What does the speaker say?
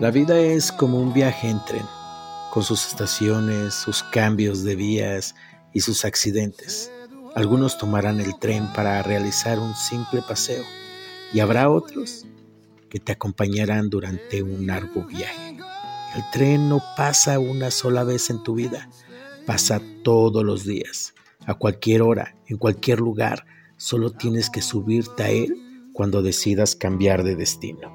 La vida es como un viaje en tren, con sus estaciones, sus cambios de vías y sus accidentes. Algunos tomarán el tren para realizar un simple paseo y habrá otros que te acompañarán durante un largo viaje. El tren no pasa una sola vez en tu vida, pasa todos los días, a cualquier hora, en cualquier lugar. Solo tienes que subirte a él cuando decidas cambiar de destino.